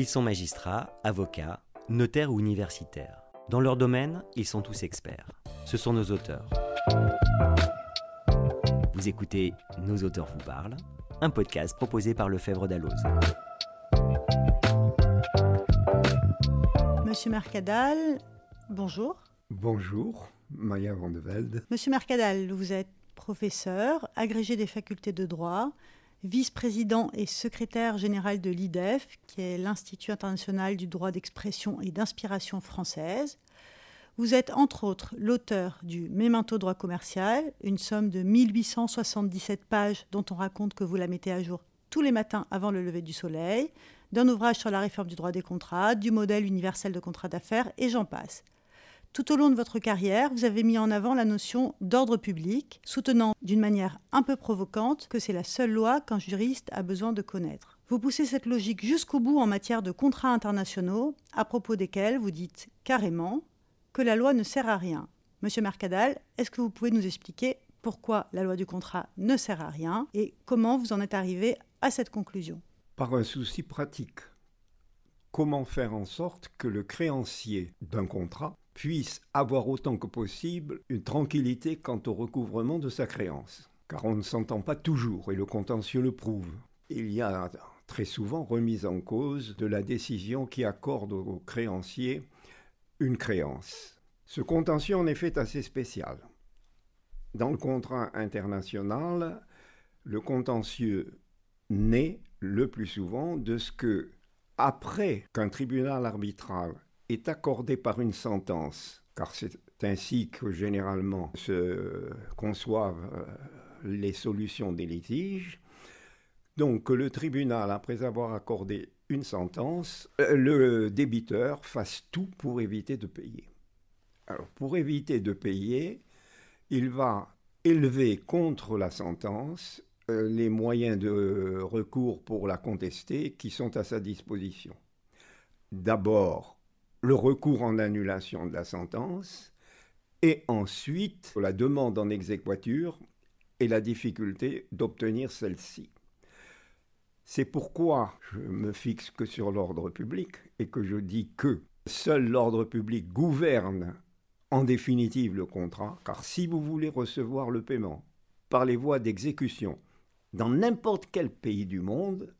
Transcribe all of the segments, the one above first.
Ils sont magistrats, avocats, notaires ou universitaires. Dans leur domaine, ils sont tous experts. Ce sont nos auteurs. Vous écoutez Nos auteurs vous parlent, un podcast proposé par Lefebvre d'Alloz. Monsieur Mercadal, bonjour. Bonjour, Maya Van de Velde. Monsieur Mercadal, vous êtes professeur, agrégé des facultés de droit, vice-président et secrétaire général de l'IDEF, qui est l'Institut international du droit d'expression et d'inspiration française. Vous êtes entre autres l'auteur du Memento droit commercial, une somme de 1877 pages dont on raconte que vous la mettez à jour tous les matins avant le lever du soleil, d'un ouvrage sur la réforme du droit des contrats, du modèle universel de contrat d'affaires, et j'en passe. Tout au long de votre carrière, vous avez mis en avant la notion d'ordre public, soutenant d'une manière un peu provocante que c'est la seule loi qu'un juriste a besoin de connaître. Vous poussez cette logique jusqu'au bout en matière de contrats internationaux, à propos desquels vous dites carrément que la loi ne sert à rien. Monsieur Mercadal, est-ce que vous pouvez nous expliquer pourquoi la loi du contrat ne sert à rien et comment vous en êtes arrivé à cette conclusion? Par un souci pratique. Comment faire en sorte que le créancier d'un contrat puisse avoir autant que possible une tranquillité quant au recouvrement de sa créance. Car on ne s'entend pas toujours, et le contentieux le prouve. Il y a très souvent remise en cause de la décision qui accorde au créancier une créance. Ce contentieux en effet est assez spécial. Dans le contrat international, le contentieux naît le plus souvent de ce que, après qu'un tribunal arbitral est accordé par une sentence, car c'est ainsi que généralement se conçoivent euh, les solutions des litiges. Donc le tribunal, après avoir accordé une sentence, euh, le débiteur fasse tout pour éviter de payer. Alors pour éviter de payer, il va élever contre la sentence euh, les moyens de recours pour la contester qui sont à sa disposition. D'abord, le recours en annulation de la sentence et ensuite la demande en exéquature et la difficulté d'obtenir celle-ci. C'est pourquoi je me fixe que sur l'ordre public et que je dis que seul l'ordre public gouverne en définitive le contrat, car si vous voulez recevoir le paiement par les voies d'exécution dans n'importe quel pays du monde,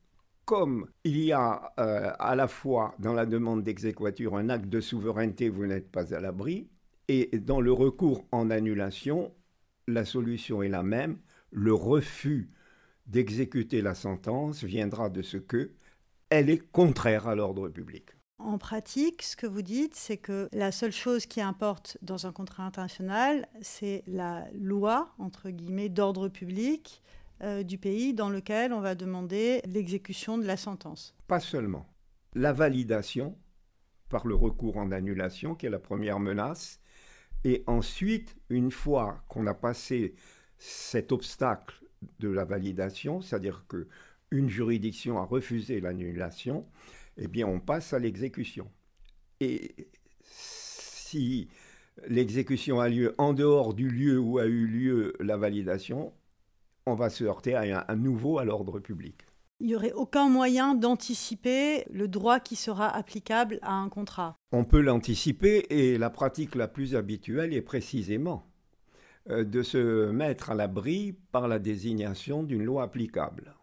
comme il y a euh, à la fois dans la demande d'exéquature un acte de souveraineté, vous n'êtes pas à l'abri, et dans le recours en annulation, la solution est la même. Le refus d'exécuter la sentence viendra de ce que elle est contraire à l'ordre public. En pratique, ce que vous dites, c'est que la seule chose qui importe dans un contrat international, c'est la loi, entre guillemets, d'ordre public, euh, du pays dans lequel on va demander l'exécution de la sentence. Pas seulement. La validation par le recours en annulation, qui est la première menace, et ensuite, une fois qu'on a passé cet obstacle de la validation, c'est-à-dire que une juridiction a refusé l'annulation, eh bien on passe à l'exécution. Et si l'exécution a lieu en dehors du lieu où a eu lieu la validation, on va se heurter à un, nouveau à l'ordre public. Il n'y aurait aucun moyen d'anticiper le droit qui sera applicable à un contrat. On peut l'anticiper et la pratique la plus habituelle est précisément euh, de se mettre à l'abri par la désignation d'une loi applicable.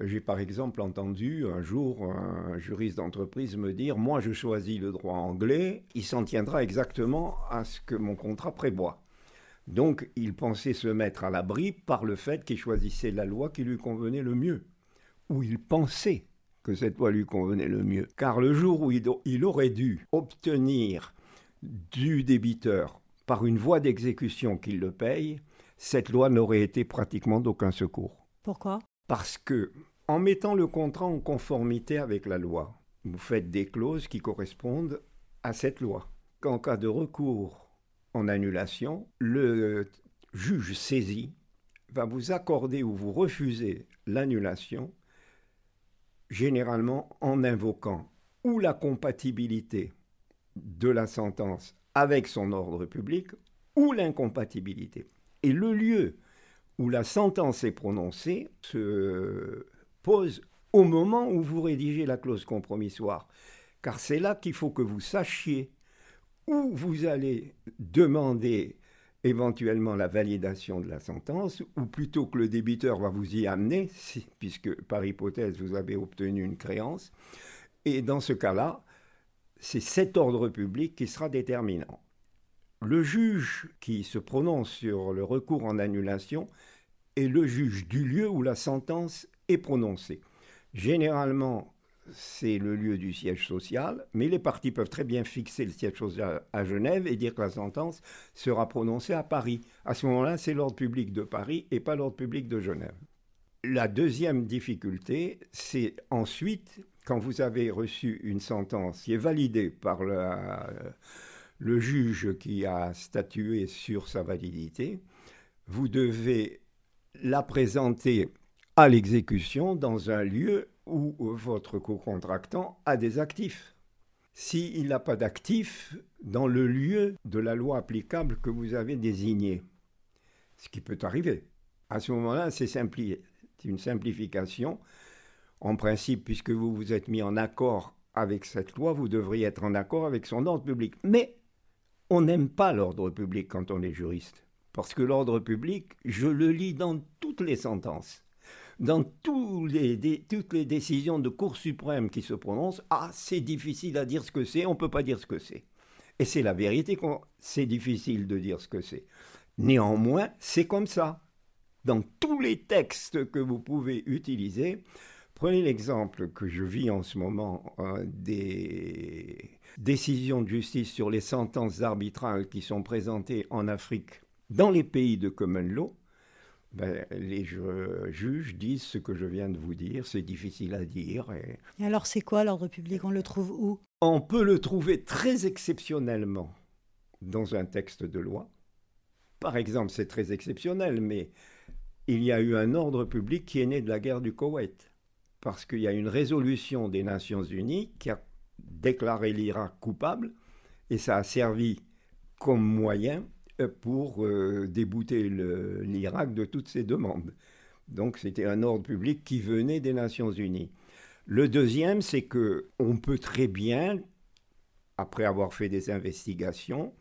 J'ai par exemple entendu un jour un juriste d'entreprise me dire Moi je choisis le droit anglais, il s'en tiendra exactement à ce que mon contrat prévoit. Donc il pensait se mettre à l'abri par le fait qu'il choisissait la loi qui lui convenait le mieux, ou il pensait que cette loi lui convenait le mieux. Car le jour où il, aurait dû obtenir du débiteur par une voie d'exécution qu'il le paye, cette loi n'aurait été pratiquement d'aucun secours. Pourquoi? Parce que, en mettant le contrat en conformité avec la loi, vous faites des clauses qui correspondent à cette loi. Qu'en cas de recours en annulation, le juge saisi va vous accorder ou vous refuser l'annulation, généralement en invoquant ou la compatibilité de la sentence avec son ordre public ou l'incompatibilité. Et le lieu où la sentence est prononcée se pose au moment où vous rédigez la clause compromissoire. Car c'est là qu'il faut que vous sachiez où vous allez demander éventuellement la validation de la sentence, ou plutôt que le débiteur va vous y amener, puisque par hypothèse vous avez obtenu une créance. Et dans ce cas-là, c'est cet ordre public qui sera déterminant. Le juge qui se prononce sur le recours en annulation est le juge du lieu où la sentence est prononcée. Généralement, c'est le lieu du siège social, mais les partis peuvent très bien fixer le siège social à Genève et dire que la sentence sera prononcée à Paris. À ce moment-là, c'est l'ordre public de Paris et pas l'ordre public de Genève. La deuxième difficulté, c'est ensuite, quand vous avez reçu une sentence qui est validée par le juge qui a statué sur sa validité, vous devez la présenter à l'exécution dans un lieu où votre co-contractant a des actifs. S'il n'a pas d'actifs dans le lieu de la loi applicable que vous avez désigné, ce qui peut arriver. À ce moment-là, c'est une simplification. En principe, puisque vous vous êtes mis en accord avec cette loi, vous devriez être en accord avec son ordre public. Mais on n'aime pas l'ordre public quand on est juriste. Parce que l'ordre public, je le lis dans toutes les sentences dans toutes les décisions de Cour suprême qui se prononcent, ah, c'est difficile à dire ce que c'est, on ne peut pas dire ce que c'est. Et c'est la vérité, c'est difficile de dire ce que c'est. Néanmoins, c'est comme ça. Dans tous les textes que vous pouvez utiliser, prenez l'exemple que je vis en ce moment euh, des décisions de justice sur les sentences arbitrales qui sont présentées en Afrique dans les pays de common law, ben, les juges disent ce que je viens de vous dire, c'est difficile à dire. Et, alors c'est quoi l'ordre public? On le trouve où? On peut le trouver très exceptionnellement dans un texte de loi. Par exemple, c'est très exceptionnel, mais il y a eu un ordre public qui est né de la guerre du Koweït. Parce qu'il y a une résolution des Nations Unies qui a déclaré l'Irak coupable, et ça a servi comme moyen pour euh, débouter l'Irak de toutes ses demandes. Donc c'était un ordre public qui venait des Nations Unies. Le deuxième, c'est que on peut très bien, après avoir fait des investigations,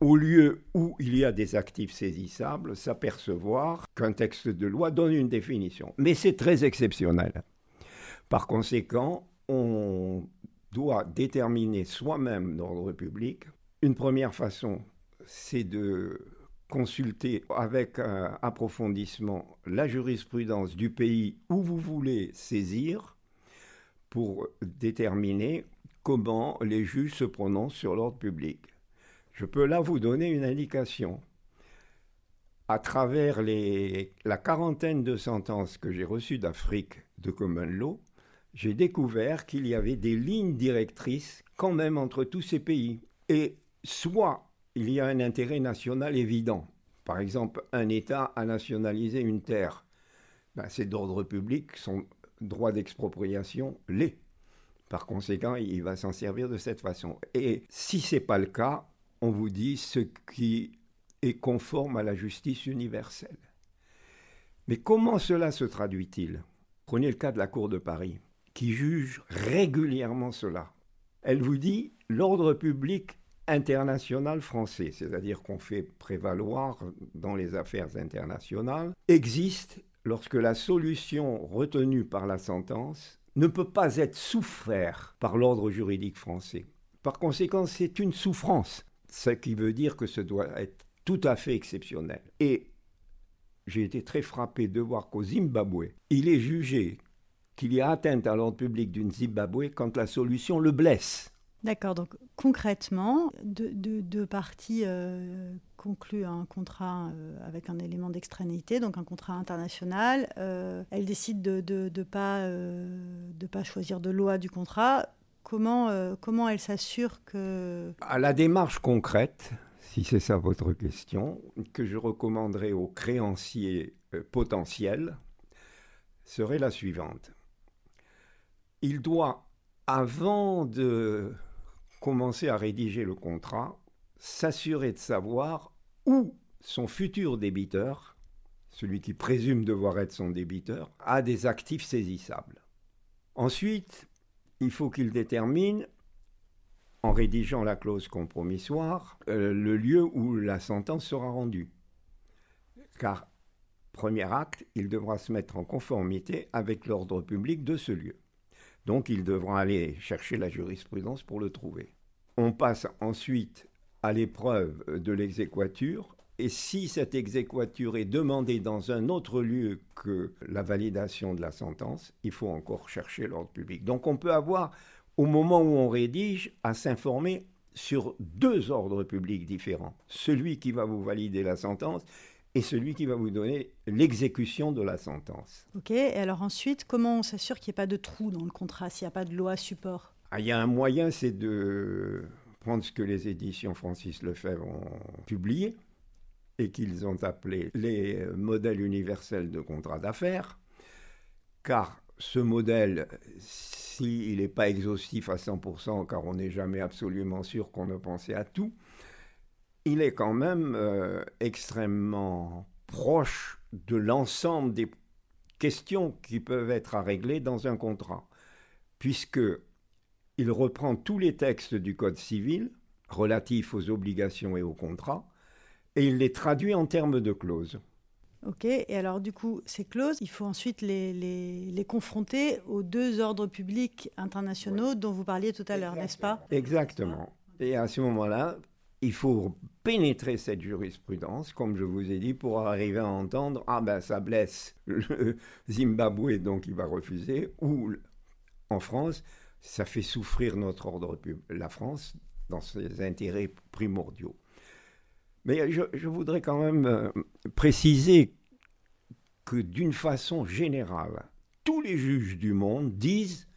au lieu où il y a des actifs saisissables, s'apercevoir qu'un texte de loi donne une définition. Mais c'est très exceptionnel. Par conséquent, on doit déterminer soi-même l'ordre public. Une première façon, c'est de consulter avec un approfondissement la jurisprudence du pays où vous voulez saisir pour déterminer comment les juges se prononcent sur l'ordre public. Je peux là vous donner une indication. À travers la quarantaine de sentences que j'ai reçues d'Afrique de Common Law, j'ai découvert qu'il y avait des lignes directrices quand même entre tous ces pays. Et soit il y a un intérêt national évident. Par exemple, un État a nationalisé une terre. Ben, c'est d'ordre public, son droit d'expropriation l'est. Par conséquent, il va s'en servir de cette façon. Et si ce n'est pas le cas, on vous dit ce qui est conforme à la justice universelle. Mais comment cela se traduit-il? Prenez le cas de la Cour de Paris, qui juge régulièrement cela. Elle vous dit l'ordre public international français, c'est-à-dire qu'on fait prévaloir dans les affaires internationales, existe lorsque la solution retenue par la sentence ne peut pas être souffert par l'ordre juridique français. Par conséquent, c'est une souffrance, ce qui veut dire que ce doit être tout à fait exceptionnel. Et j'ai été très frappé de voir qu'au Zimbabwe, il est jugé qu'il y a atteinte à l'ordre public d'une Zimbabwe quand la solution le blesse. D'accord, donc concrètement, deux, parties euh, concluent un contrat euh, avec un élément d'extranéité, donc un contrat international. Euh, elles décident de ne pas choisir de loi du contrat. Comment, comment elles s'assurent que... À la démarche concrète, si c'est ça votre question, que je recommanderais aux créanciers potentiels, serait la suivante. Il doit, avant de commencer à rédiger le contrat, s'assurer de savoir où son futur débiteur celui qui présume devoir être son débiteur, a des actifs saisissables. Ensuite, il faut qu'il détermine, en rédigeant la clause compromissoire, euh, le lieu où la sentence sera rendue. Car, premier acte, il devra se mettre en conformité avec l'ordre public de ce lieu. Donc il devra aller chercher la jurisprudence pour le trouver. On passe ensuite à l'épreuve de l'exéquature et si cette exéquature est demandée dans un autre lieu que la validation de la sentence, il faut encore chercher l'ordre public. Donc on peut avoir, au moment où on rédige, à s'informer sur deux ordres publics différents. Celui qui va vous valider la sentence et celui qui va vous donner l'exécution de la sentence. Ok, et alors ensuite, comment on s'assure qu'il n'y ait pas de trou dans le contrat, s'il n'y a pas de loi support? Ah, Il y a un moyen, c'est de prendre ce que les éditions Francis Lefebvre ont publié et qu'ils ont appelé les modèles universels de contrat d'affaires, car ce modèle, s'il n'est pas exhaustif à 100%, car on n'est jamais absolument sûr qu'on a pensé à tout, il est quand même euh, extrêmement proche de l'ensemble des questions qui peuvent être à régler dans un contrat, puisque il reprend tous les textes du Code civil relatifs aux obligations et aux contrats, et il les traduit en termes de clauses. Ok, et alors du coup, ces clauses, il faut ensuite les, les, confronter aux deux ordres publics internationaux dont vous parliez tout à l'heure, n'est-ce pas? Exactement. Et à ce moment-là, il faut pénétrer cette jurisprudence, comme je vous ai dit, pour arriver à entendre ah ben ça blesse le Zimbabwe, donc il va refuser, ou en France, ça fait souffrir notre ordre public, la France, dans ses intérêts primordiaux. Mais je, voudrais quand même euh, préciser que d'une façon générale, tous les juges du monde disent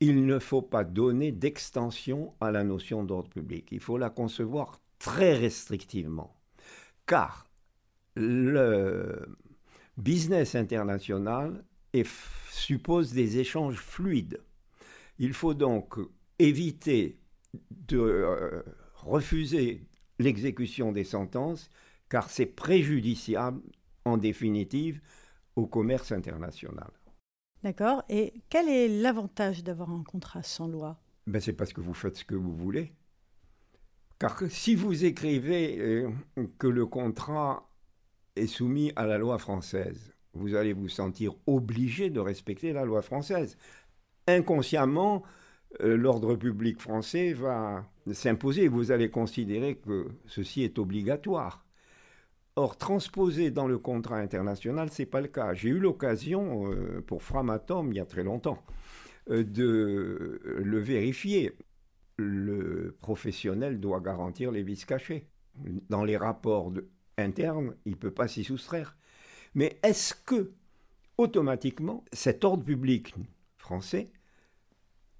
il ne faut pas donner d'extension à la notion d'ordre public. Il faut la concevoir très restrictivement. Car le business international suppose des échanges fluides. Il faut donc éviter de euh, refuser l'exécution des sentences, car c'est préjudiciable, en définitive, au commerce international. D'accord. Et quel est l'avantage d'avoir un contrat sans loi? Ben, C'est parce que vous faites ce que vous voulez. Car si vous écrivez euh, que le contrat est soumis à la loi française, vous allez vous sentir obligé de respecter la loi française. Inconsciemment, euh, l'ordre public français va s'imposer. Vous allez considérer que ceci est obligatoire. Or, transposer dans le contrat international, ce n'est pas le cas. J'ai eu l'occasion, euh, pour Framatom, il y a très longtemps, euh, de le vérifier. Le professionnel doit garantir les vices cachés. Dans les rapports internes, il ne peut pas s'y soustraire. Mais est-ce que, automatiquement, cet ordre public français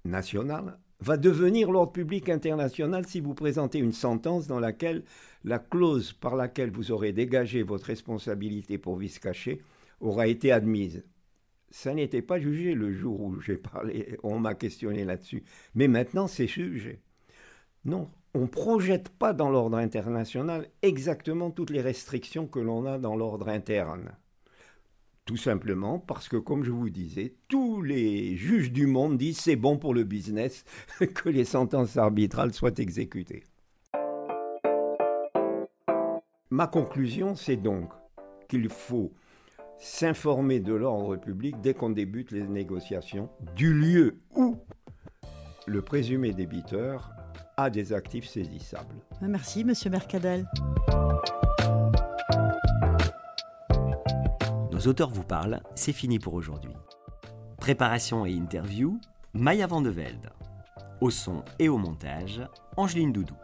national va devenir l'ordre public international si vous présentez une sentence dans laquelle la clause par laquelle vous aurez dégagé votre responsabilité pour vice caché aura été admise. Ça n'était pas jugé le jour où j'ai parlé, on m'a questionné là-dessus. Mais maintenant, c'est jugé. Non, on ne projette pas dans l'ordre international exactement toutes les restrictions que l'on a dans l'ordre interne. Tout simplement parce que, comme je vous disais, tous les juges du monde disent c'est bon pour le business que les sentences arbitrales soient exécutées. Ma conclusion, c'est donc qu'il faut s'informer de l'ordre public dès qu'on débute les négociations du lieu où le présumé débiteur a des actifs saisissables. Merci, Monsieur Auteurs vous parlent, c'est fini pour aujourd'hui. Préparation et interview, Maya Vandevelde. Au son et au montage, Angeline Doudou.